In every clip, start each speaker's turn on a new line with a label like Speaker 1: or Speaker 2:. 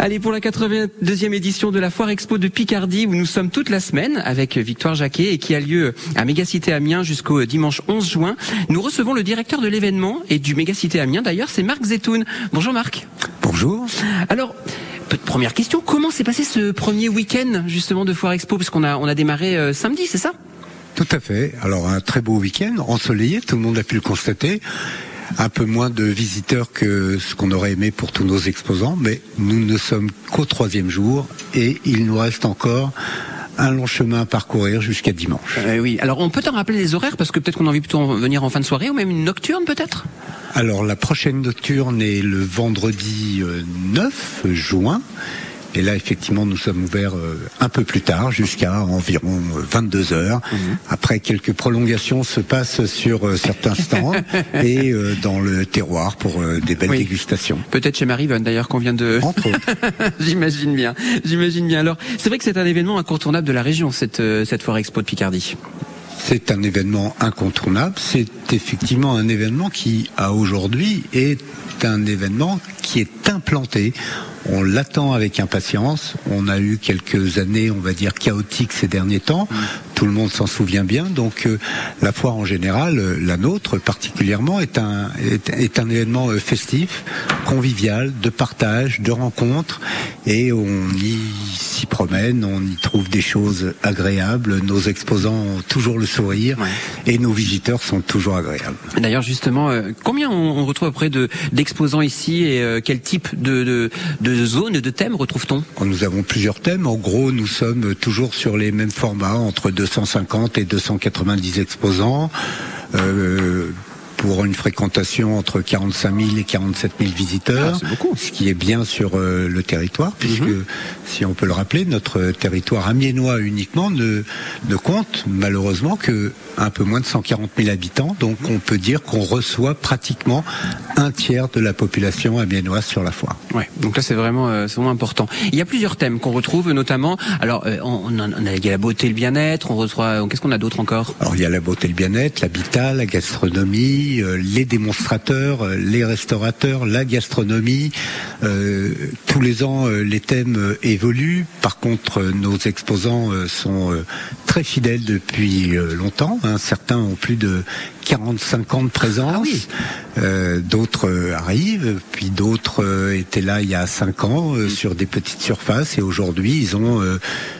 Speaker 1: Allez, pour la 82e édition de la Foire Expo de Picardie, où nous sommes toute la semaine avec Victoire Jacquet et qui a lieu à Mégacité Amiens jusqu'au dimanche 11 juin, nous recevons le directeur de l'événement et du Mégacité Amiens d'ailleurs, c'est Marc Zetoun. Bonjour Marc.
Speaker 2: Bonjour.
Speaker 1: Alors, première question, comment s'est passé ce premier week-end justement de Foire Expo? Parce qu'on a, on a démarré euh, samedi, c'est ça?
Speaker 2: Tout à fait. Alors un très beau week-end, ensoleillé, tout le monde a pu le constater un peu moins de visiteurs que ce qu'on aurait aimé pour tous nos exposants, mais nous ne sommes qu'au troisième jour et il nous reste encore un long chemin à parcourir jusqu'à dimanche.
Speaker 1: Euh, oui, alors on peut en rappeler les horaires parce que peut-être qu'on a envie plutôt de venir en fin de soirée ou même une nocturne peut-être?
Speaker 2: Alors la prochaine nocturne est le vendredi 9 euh, juin et là, effectivement, nous sommes ouverts euh, un peu plus tard, jusqu'à environ 22 euh, heures. Mhm. Après, quelques prolongations se passent sur euh, certains stands et dans le terroir pour des belles dégustations.
Speaker 1: Peut-être chez Marie-Vonne, d'ailleurs, qu'on vient de...
Speaker 2: Entre
Speaker 1: J'imagine bien. J'imagine bien. Alors, c'est vrai que c'est un événement incontournable de la région, cette, cette foire expo de Picardie.
Speaker 2: C'est un événement incontournable. C'est effectivement un événement qui, à aujourd'hui, est un événement qui est implanté on l'attend avec impatience. On a eu quelques années, on va dire, chaotiques ces derniers temps. Tout le monde s'en souvient bien. Donc euh, la foire en général, euh, la nôtre particulièrement, est un, est, un événement euh, festif, convivial, de partage, de rencontre. Et on y s'y promène, on y trouve des choses agréables. Nos exposants ont toujours le sourire et nos visiteurs sont toujours agréables.
Speaker 1: D'ailleurs, justement, combien on, retrouve auprès de d'exposants ici et quel type de, de, de de zones, de thèmes retrouve-t-on?
Speaker 2: Nous avons plusieurs thèmes. En gros, nous sommes toujours sur les mêmes formats, entre 250 et 290 exposants. Euh, une fréquentation entre 45 000 et 47 000 visiteurs,
Speaker 1: ah,
Speaker 2: ce qui est bien sur euh, le territoire, puisque mhm. si on peut le rappeler, notre territoire amiénois uniquement ne, ne compte malheureusement que un peu moins de 140 000 habitants, donc on peut dire qu'on reçoit pratiquement un tiers de la population amiénoise sur la foire.
Speaker 1: Ouais, donc là c'est vraiment, euh, vraiment important. Il y a plusieurs thèmes qu'on retrouve, notamment, alors euh, on, on, a, il y a la beauté, le bien-être, on reçoit, qu'est-ce qu'on a d'autre encore?
Speaker 2: Alors il y a la beauté, le bien-être, l'habitat, la gastronomie, euh, les démonstrateurs, euh, les restaurateurs, la gastronomie. Euh, tous les ans, les thèmes évoluent. Par contre, nos exposants sont très fidèles depuis longtemps. Hein. Certains ont plus de 45 ans de présence.
Speaker 1: Ah
Speaker 2: d'autres arrivent, puis d'autres étaient là il y a 5 ans sur des petites surfaces et aujourd'hui ils ont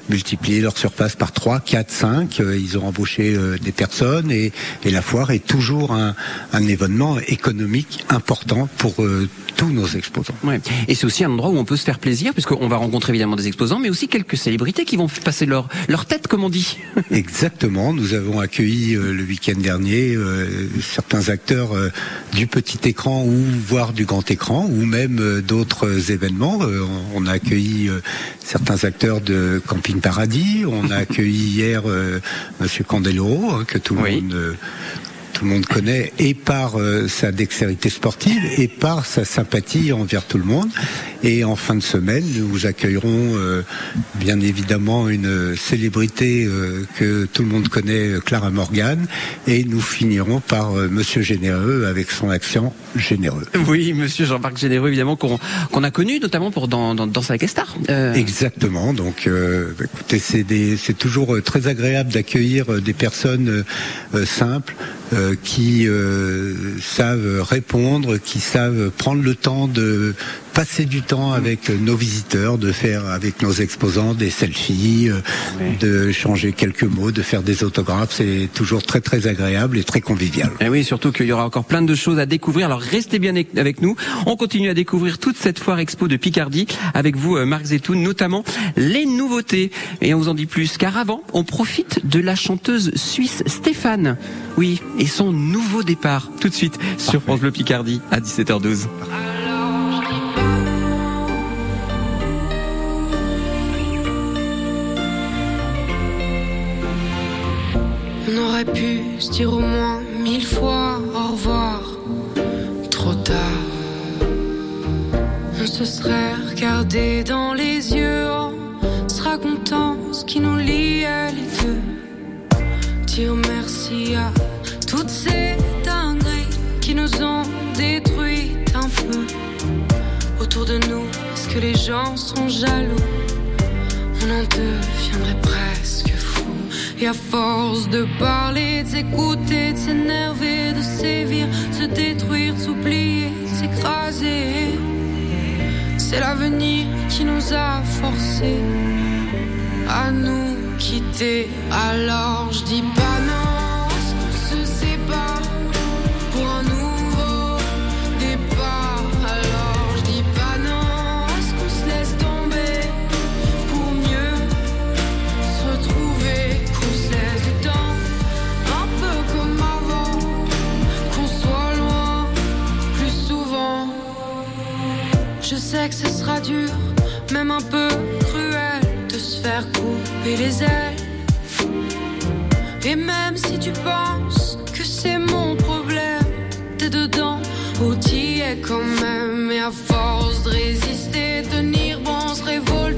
Speaker 2: multiplié leur surface par 3, 4, 5. Ils ont embauché des personnes et, et la foire est toujours un, un événement économique important pour euh, tous nos exposants.
Speaker 1: Ouais. Et c'est aussi un endroit où on peut se faire plaisir, puisqu'on va rencontrer évidemment des exposants, mais aussi quelques célébrités qui vont passer leur, leur tête, comme on dit.
Speaker 2: Exactement. Nous avons accueilli euh, le week-end dernier euh, certains acteurs du petit écran ou voire du grand écran, ou même d'autres événements. on a accueilli certains acteurs de Camping Paradis. On a accueilli hier Monsieur Candeloro, hein, que tout le monde tout le monde connaît, et par euh, sa dextérité sportive, et par sa sympathie envers tout le monde. Et en fin de semaine, nous accueillerons euh, bien évidemment une célébrité euh, que tout le monde connaît, Clara Morgan, et nous finirons par Monsieur Généreux avec son accent généreux.
Speaker 1: Oui, Monsieur Jean-Marc Généreux, évidemment, qu'on a connu notamment pour dans, dans, dans sa Star.
Speaker 2: Exactement. Donc, écoutez, c'est toujours très agréable d'accueillir des personnes simples, euh, qui euh, savent répondre, qui savent prendre le temps de passer du temps avec nos visiteurs, de faire avec nos exposants des selfies, euh, de changer quelques mots, de faire des autographes. C'est toujours très très agréable et très convivial.
Speaker 1: Et oui, surtout qu'il y aura encore plein de choses à découvrir. Alors restez bien avec nous. On continue à découvrir toute cette foire expo de Picardie avec vous, euh, Marc Zetoun, notamment les nouveautés. Et on vous en dit plus, car avant, on profite de la chanteuse suisse Stéphane. Oui, et son nouveau départ tout de suite sur France Bleu Picardie à 17h12.
Speaker 3: Aurait pu se dire au moins mille fois au revoir. Trop tard. On se serait regardé dans les yeux en se racontant ce qui nous liait les deux. Dire merci à toutes ces dingueries qui nous ont détruit un peu. Autour de nous Est-ce que les gens sont jaloux? On en deviendrait fou. Et à force de parler, de s'écouter, de s'énerver, de sévir, de se détruire, de s'oublier, de s'écraser. C'est l'avenir qui nous a forcés à nous quitter. Alors je dis pas non. sais que ce sera dur, même un peu cruel, de se faire couper les ailes. Et même si tu penses que c'est mon problème, t'es dedans, ou t'y es quand même. Et à force de résister, tenir bon, se révolter,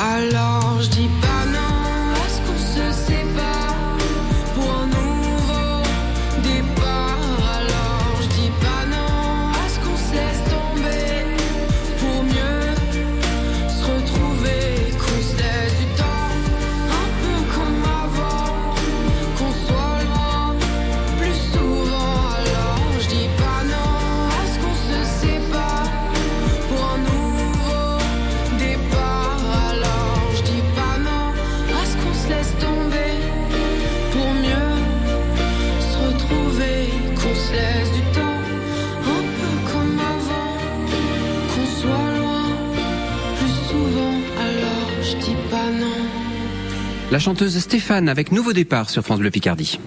Speaker 3: Alors je dis pas
Speaker 1: La chanteuse Stéphane avec nouveau départ sur France Bleu Picardie.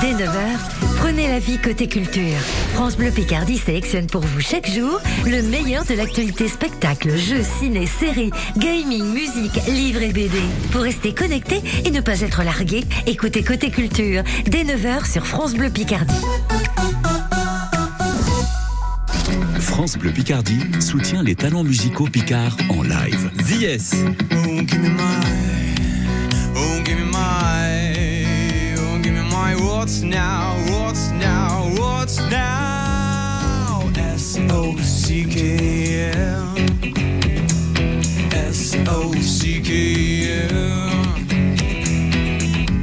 Speaker 4: Dès 9h, prenez la vie côté culture. France Bleu Picardie sélectionne pour vous chaque jour le meilleur de l'actualité spectacle, jeux, ciné, séries, gaming, musique, livres et BD. Pour rester connecté et ne pas être largué, écoutez Côté Culture dès 9h sur France Bleu Picardie.
Speaker 5: France Bleu Picardie soutient les talents musicaux Picard en live.
Speaker 6: The Oh, oh, what's now, what's now, what's now? S O C K L. S O C K L.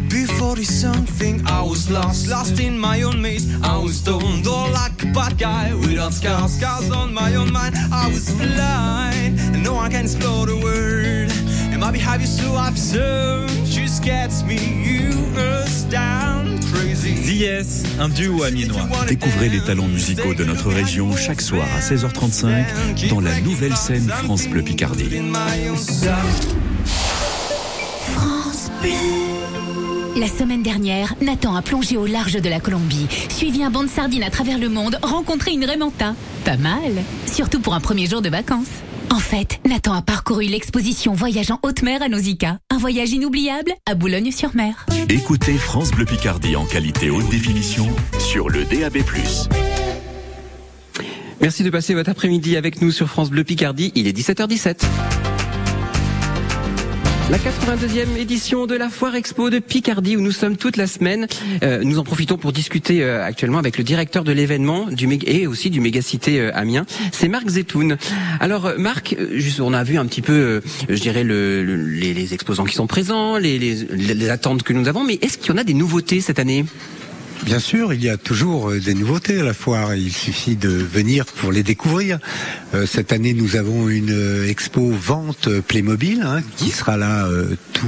Speaker 6: Before something, I was lost, lost in my own maze. I was stoned, all like a bad guy without scars, scars on my own mind. I was blind, and no one can explore the world. And my behavior so absurd just gets me, you astound.
Speaker 5: Yes, un duo amiénois. Découvrez les talents musicaux de notre région chaque soir à 16h35 dans la nouvelle scène France Bleu Picardie.
Speaker 7: France Bleu. La semaine dernière, Nathan a plongé au large de la Colombie, suivi un banc de sardines à travers le monde, rencontré une Raymanta. Pas mal, surtout pour un premier jour de vacances. En fait, Nathan a parcouru l'exposition Voyage en haute mer à Nausicaa. Un voyage inoubliable à Boulogne-sur-Mer.
Speaker 5: Écoutez France Bleu Picardie en qualité haute définition sur le DAB+.
Speaker 1: Merci de passer votre après-midi avec nous sur France Bleu Picardie. Il est 17h17. La 82e édition de la Foire Expo de Picardie où nous sommes toute la semaine. Euh, nous en profitons pour discuter euh, actuellement avec le directeur de l'événement du et aussi du Mégacité euh, Amiens. C'est Marc Zetoun. Alors Marc, juste on a vu un petit peu, je dirais le, les, exposants qui sont présents, les, les, les attentes que nous avons, mais est-ce qu'il y en a des nouveautés cette année?
Speaker 2: Bien sûr, il y a toujours euh, des nouveautés à la foire. Il suffit de venir pour les découvrir. Euh, cette année, nous avons une euh, expo vente Playmobil hein, qui sera là euh, tout